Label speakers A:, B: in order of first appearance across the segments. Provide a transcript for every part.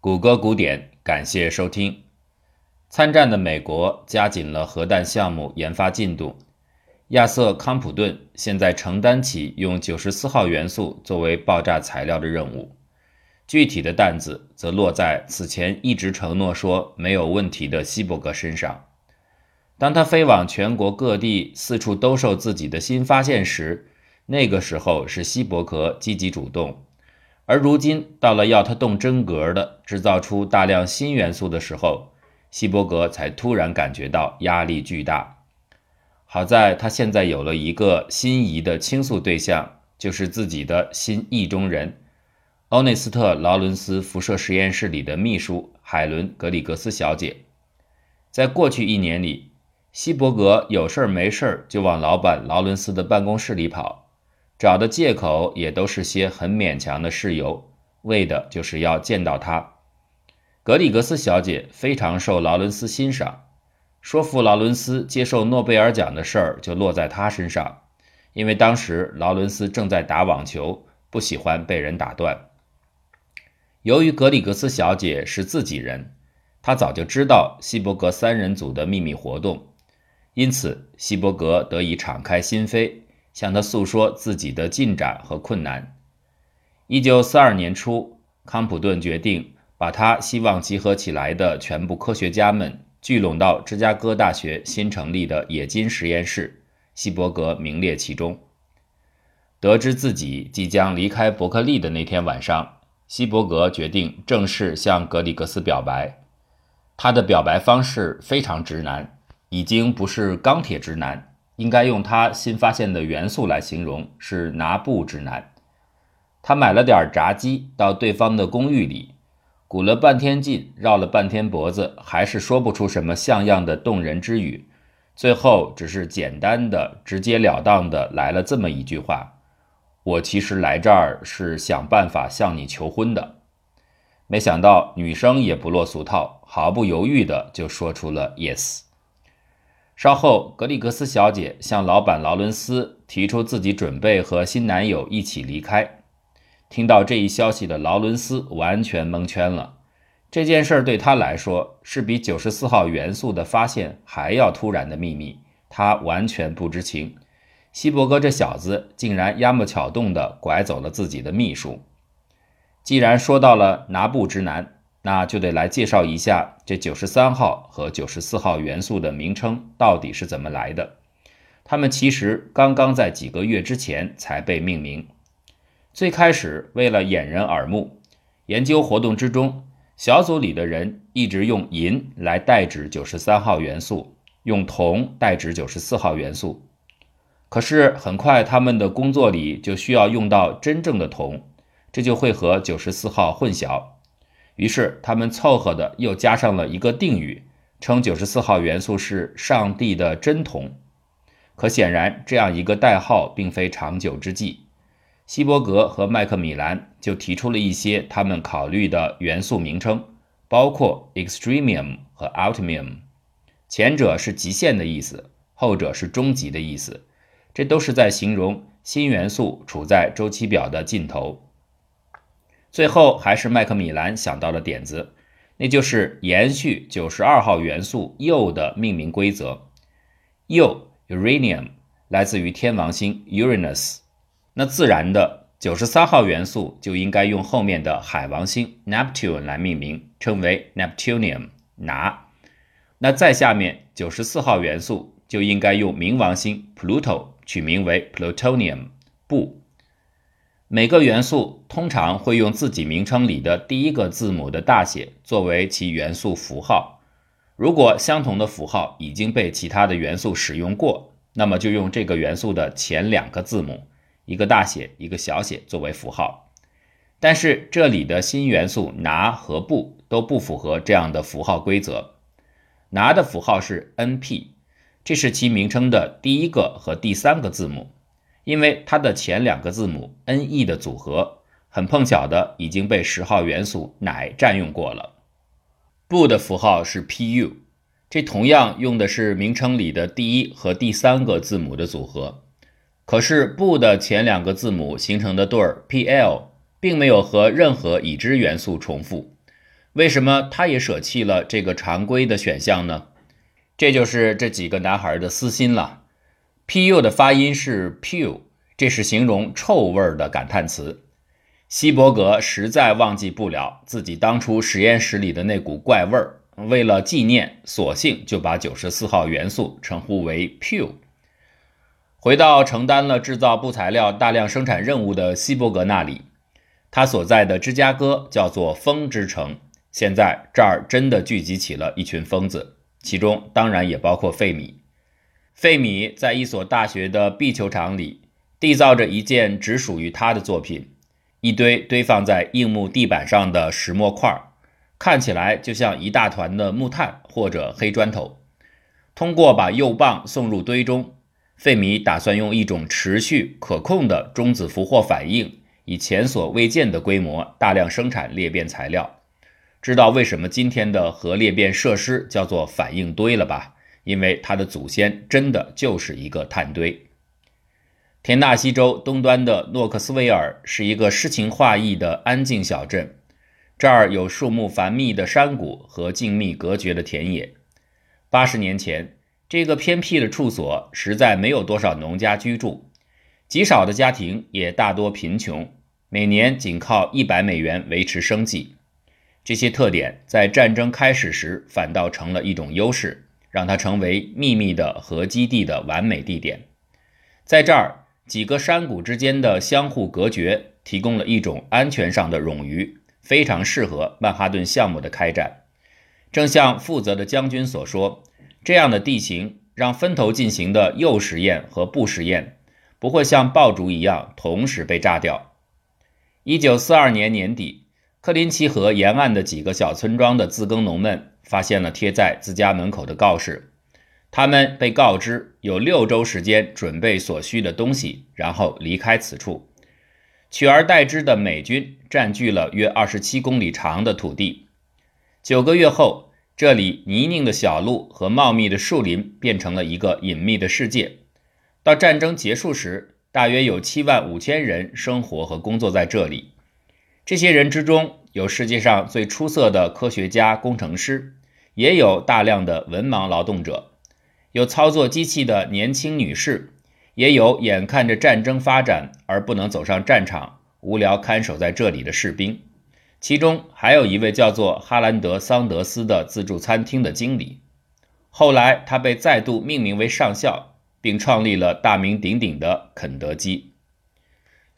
A: 谷歌古典，感谢收听。参战的美国加紧了核弹项目研发进度，亚瑟·康普顿现在承担起用九十四号元素作为爆炸材料的任务，具体的担子则落在此前一直承诺说没有问题的希伯格身上。当他飞往全国各地，四处兜售自己的新发现时，那个时候是希伯格积极主动，而如今到了要他动真格的制造出大量新元素的时候。希伯格才突然感觉到压力巨大。好在他现在有了一个心仪的倾诉对象，就是自己的新意中人——欧内斯特·劳伦斯辐射实验室里的秘书海伦·格里格斯小姐。在过去一年里，希伯格有事儿没事儿就往老板劳伦斯的办公室里跑，找的借口也都是些很勉强的事由，为的就是要见到他。格里格斯小姐非常受劳伦斯欣赏，说服劳伦斯接受诺贝尔奖的事儿就落在她身上，因为当时劳伦斯正在打网球，不喜欢被人打断。由于格里格斯小姐是自己人，她早就知道希伯格三人组的秘密活动，因此希伯格得以敞开心扉，向他诉说自己的进展和困难。一九四二年初，康普顿决定。把他希望集合起来的全部科学家们聚拢到芝加哥大学新成立的冶金实验室，希伯格名列其中。得知自己即将离开伯克利的那天晚上，希伯格决定正式向格里格斯表白。他的表白方式非常直男，已经不是钢铁直男，应该用他新发现的元素来形容，是拿布直男。他买了点炸鸡到对方的公寓里。鼓了半天劲，绕了半天脖子，还是说不出什么像样的动人之语。最后，只是简单的、直截了当的来了这么一句话：“我其实来这儿是想办法向你求婚的。”没想到女生也不落俗套，毫不犹豫的就说出了 “yes”。稍后，格里格斯小姐向老板劳伦斯提出自己准备和新男友一起离开。听到这一消息的劳伦斯完全蒙圈了。这件事对他来说是比九十四号元素的发现还要突然的秘密，他完全不知情。希伯格这小子竟然压木巧动地拐走了自己的秘书。既然说到了拿布直男，那就得来介绍一下这九十三号和九十四号元素的名称到底是怎么来的。他们其实刚刚在几个月之前才被命名。最开始，为了掩人耳目，研究活动之中，小组里的人一直用银来代指九十三号元素，用铜代指九十四号元素。可是很快，他们的工作里就需要用到真正的铜，这就会和九十四号混淆。于是他们凑合的又加上了一个定语，称九十四号元素是上帝的真铜。可显然，这样一个代号并非长久之计。希伯格和麦克米兰就提出了一些他们考虑的元素名称，包括 extremium 和 ultimium，前者是极限的意思，后者是终极的意思。这都是在形容新元素处在周期表的尽头。最后还是麦克米兰想到了点子，那就是延续九十二号元素铀的命名规则。铀 uranium 来自于天王星 Uranus。那自然的九十三号元素就应该用后面的海王星 Neptune 来命名，称为 Neptunium 拿。那再下面九十四号元素就应该用冥王星 Pluto 取名为 Plutonium 不。每个元素通常会用自己名称里的第一个字母的大写作为其元素符号。如果相同的符号已经被其他的元素使用过，那么就用这个元素的前两个字母。一个大写，一个小写作为符号，但是这里的新元素拿和不都不符合这样的符号规则。拿的符号是 Np，这是其名称的第一个和第三个字母，因为它的前两个字母 Ne 的组合很碰巧的已经被十号元素氖占用过了。不的符号是 Pu，这同样用的是名称里的第一和第三个字母的组合。可是不的前两个字母形成的对儿 Pl 并没有和任何已知元素重复，为什么他也舍弃了这个常规的选项呢？这就是这几个男孩的私心了。Pu 的发音是 pu，这是形容臭味儿的感叹词。希伯格实在忘记不了自己当初实验室里的那股怪味儿，为了纪念，索性就把九十四号元素称呼为 pu。回到承担了制造布材料大量生产任务的希伯格那里，他所在的芝加哥叫做风之城。现在这儿真的聚集起了一群疯子，其中当然也包括费米。费米在一所大学的壁球场里缔造着一件只属于他的作品：一堆堆放在硬木地板上的石墨块，看起来就像一大团的木炭或者黑砖头。通过把铀棒送入堆中。费米打算用一种持续可控的中子俘获反应，以前所未见的规模大量生产裂变材料。知道为什么今天的核裂变设施叫做反应堆了吧？因为他的祖先真的就是一个碳堆。田纳西州东端的诺克斯维尔是一个诗情画意的安静小镇，这儿有树木繁密的山谷和静谧隔绝的田野。八十年前。这个偏僻的处所实在没有多少农家居住，极少的家庭也大多贫穷，每年仅靠一百美元维持生计。这些特点在战争开始时反倒成了一种优势，让它成为秘密的核基地的完美地点。在这儿，几个山谷之间的相互隔绝提供了一种安全上的冗余，非常适合曼哈顿项目的开展。正像负责的将军所说。这样的地形让分头进行的铀实验和布实验不会像爆竹一样同时被炸掉。一九四二年年底，克林奇河沿岸的几个小村庄的自耕农们发现了贴在自家门口的告示，他们被告知有六周时间准备所需的东西，然后离开此处。取而代之的美军占据了约二十七公里长的土地。九个月后。这里泥泞的小路和茂密的树林变成了一个隐秘的世界。到战争结束时，大约有七万五千人生活和工作在这里。这些人之中，有世界上最出色的科学家、工程师，也有大量的文盲劳动者，有操作机器的年轻女士，也有眼看着战争发展而不能走上战场、无聊看守在这里的士兵。其中还有一位叫做哈兰德·桑德斯的自助餐厅的经理，后来他被再度命名为上校，并创立了大名鼎鼎的肯德基。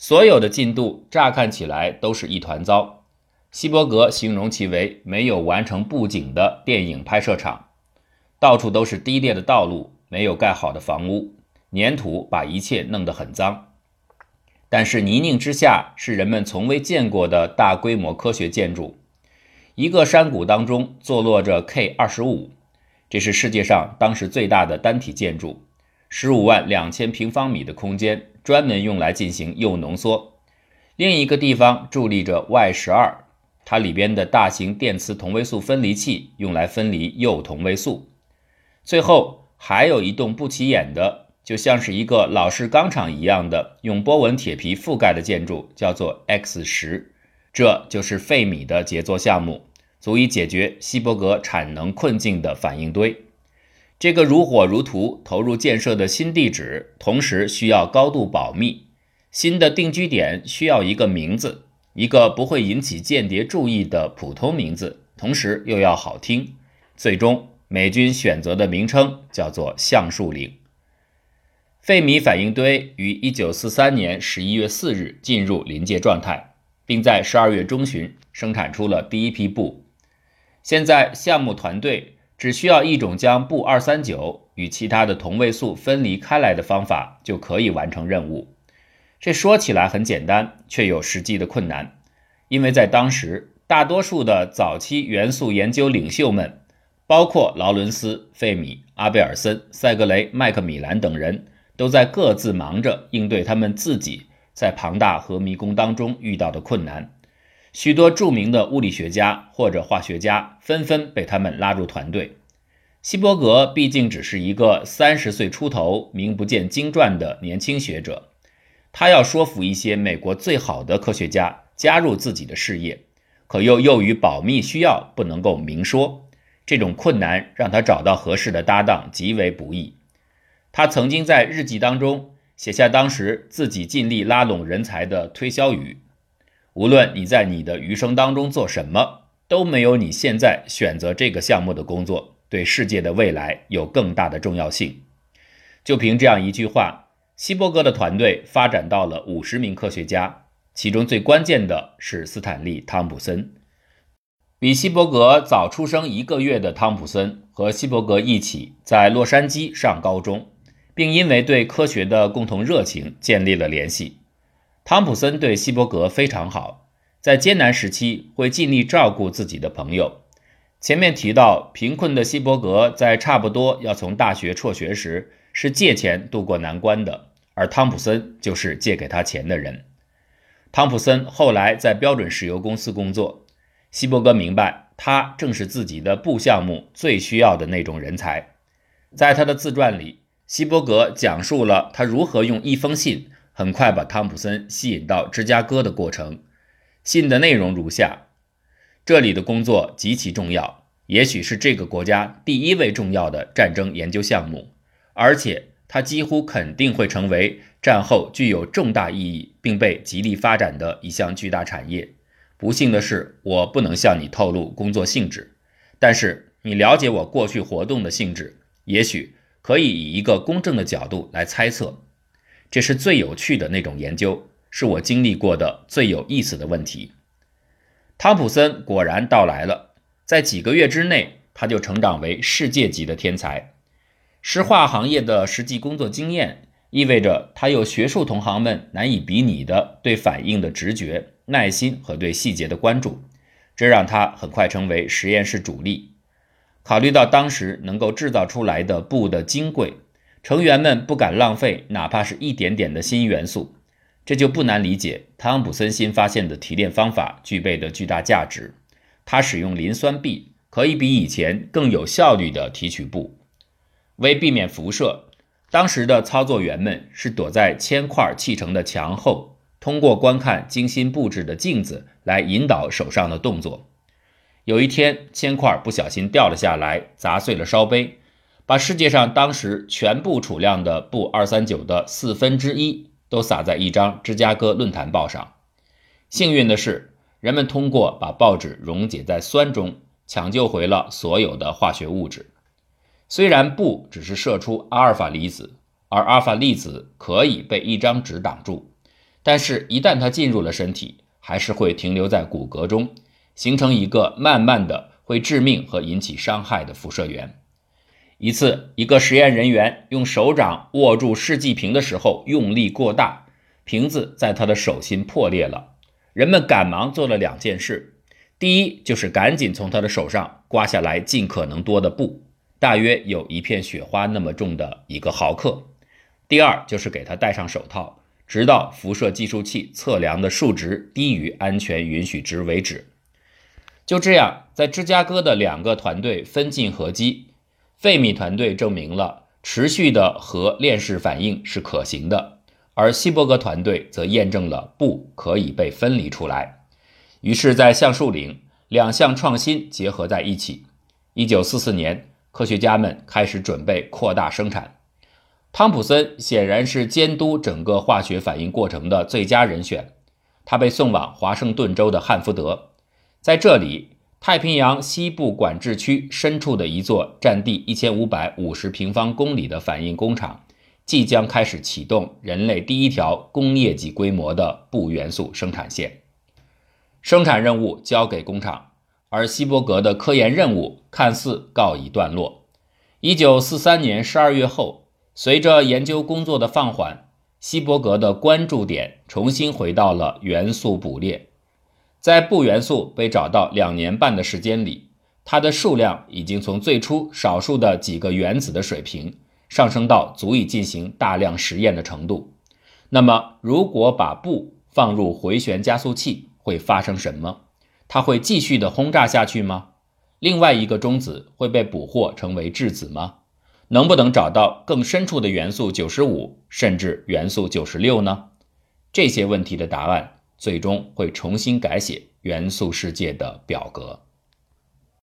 A: 所有的进度乍看起来都是一团糟。希伯格形容其为没有完成布景的电影拍摄场，到处都是低劣的道路，没有盖好的房屋，粘土把一切弄得很脏。但是泥泞之下是人们从未见过的大规模科学建筑。一个山谷当中坐落着 K 二十五，这是世界上当时最大的单体建筑，十五万两千平方米的空间，专门用来进行铀浓缩。另一个地方伫立着 Y 十二，它里边的大型电磁同位素分离器用来分离铀同位素。最后还有一栋不起眼的。就像是一个老式钢厂一样的用波纹铁皮覆盖的建筑，叫做 X 十，这就是费米的杰作项目，足以解决希伯格产能困境的反应堆。这个如火如荼投入建设的新地址，同时需要高度保密。新的定居点需要一个名字，一个不会引起间谍注意的普通名字，同时又要好听。最终，美军选择的名称叫做橡树岭。费米反应堆于1943年11月4日进入临界状态，并在12月中旬生产出了第一批布。现在，项目团队只需要一种将布239与其他的同位素分离开来的方法，就可以完成任务。这说起来很简单，却有实际的困难，因为在当时，大多数的早期元素研究领袖们，包括劳伦斯、费米、阿贝尔森、塞格雷、麦克米兰等人。都在各自忙着应对他们自己在庞大核迷宫当中遇到的困难。许多著名的物理学家或者化学家纷纷被他们拉入团队。希伯格毕竟只是一个三十岁出头、名不见经传的年轻学者，他要说服一些美国最好的科学家加入自己的事业，可又由于保密需要不能够明说。这种困难让他找到合适的搭档极为不易。他曾经在日记当中写下当时自己尽力拉拢人才的推销语：“无论你在你的余生当中做什么，都没有你现在选择这个项目的工作对世界的未来有更大的重要性。”就凭这样一句话，希伯格的团队发展到了五十名科学家，其中最关键的是斯坦利·汤普森。比希伯格早出生一个月的汤普森和希伯格一起在洛杉矶上高中，并因为对科学的共同热情建立了联系。汤普森对希伯格非常好，在艰难时期会尽力照顾自己的朋友。前面提到，贫困的希伯格在差不多要从大学辍学时是借钱渡过难关的，而汤普森就是借给他钱的人。汤普森后来在标准石油公司工作。希伯格明白，他正是自己的部项目最需要的那种人才。在他的自传里，希伯格讲述了他如何用一封信很快把汤普森吸引到芝加哥的过程。信的内容如下：这里的工作极其重要，也许是这个国家第一位重要的战争研究项目，而且它几乎肯定会成为战后具有重大意义并被极力发展的一项巨大产业。不幸的是，我不能向你透露工作性质，但是你了解我过去活动的性质，也许可以以一个公正的角度来猜测。这是最有趣的那种研究，是我经历过的最有意思的问题。汤普森果然到来了，在几个月之内，他就成长为世界级的天才。石化行业的实际工作经验意味着他有学术同行们难以比拟的对反应的直觉。耐心和对细节的关注，这让他很快成为实验室主力。考虑到当时能够制造出来的布的金贵，成员们不敢浪费哪怕是一点点的新元素，这就不难理解汤普森新发现的提炼方法具备的巨大价值。他使用磷酸铋，可以比以前更有效率地提取布。为避免辐射，当时的操作员们是躲在铅块砌成的墙后。通过观看精心布置的镜子来引导手上的动作。有一天，铅块不小心掉了下来，砸碎了烧杯，把世界上当时全部储量的布二三九的四分之一都撒在一张芝加哥论坛报上。幸运的是，人们通过把报纸溶解在酸中，抢救回了所有的化学物质。虽然布只是射出阿尔法粒子，而阿尔法粒子可以被一张纸挡住。但是，一旦它进入了身体，还是会停留在骨骼中，形成一个慢慢的会致命和引起伤害的辐射源。一次，一个实验人员用手掌握住试剂瓶的时候用力过大，瓶子在他的手心破裂了。人们赶忙做了两件事：第一，就是赶紧从他的手上刮下来尽可能多的布，大约有一片雪花那么重的一个毫克；第二，就是给他戴上手套。直到辐射计数器测量的数值低于安全允许值为止。就这样，在芝加哥的两个团队分进合击，费米团队证明了持续的核链式反应是可行的，而希伯格团队则验证了不可以被分离出来。于是，在橡树岭，两项创新结合在一起。一九四四年，科学家们开始准备扩大生产。汤普森显然是监督整个化学反应过程的最佳人选。他被送往华盛顿州的汉福德，在这里，太平洋西部管制区深处的一座占地一千五百五十平方公里的反应工厂，即将开始启动人类第一条工业级规模的钚元素生产线。生产任务交给工厂，而希伯格的科研任务看似告一段落。一九四三年十二月后。随着研究工作的放缓，希伯格的关注点重新回到了元素捕猎。在钚元素被找到两年半的时间里，它的数量已经从最初少数的几个原子的水平上升到足以进行大量实验的程度。那么，如果把钚放入回旋加速器，会发生什么？它会继续的轰炸下去吗？另外一个中子会被捕获成为质子吗？能不能找到更深处的元素九十五，甚至元素九十六呢？这些问题的答案最终会重新改写元素世界的表格。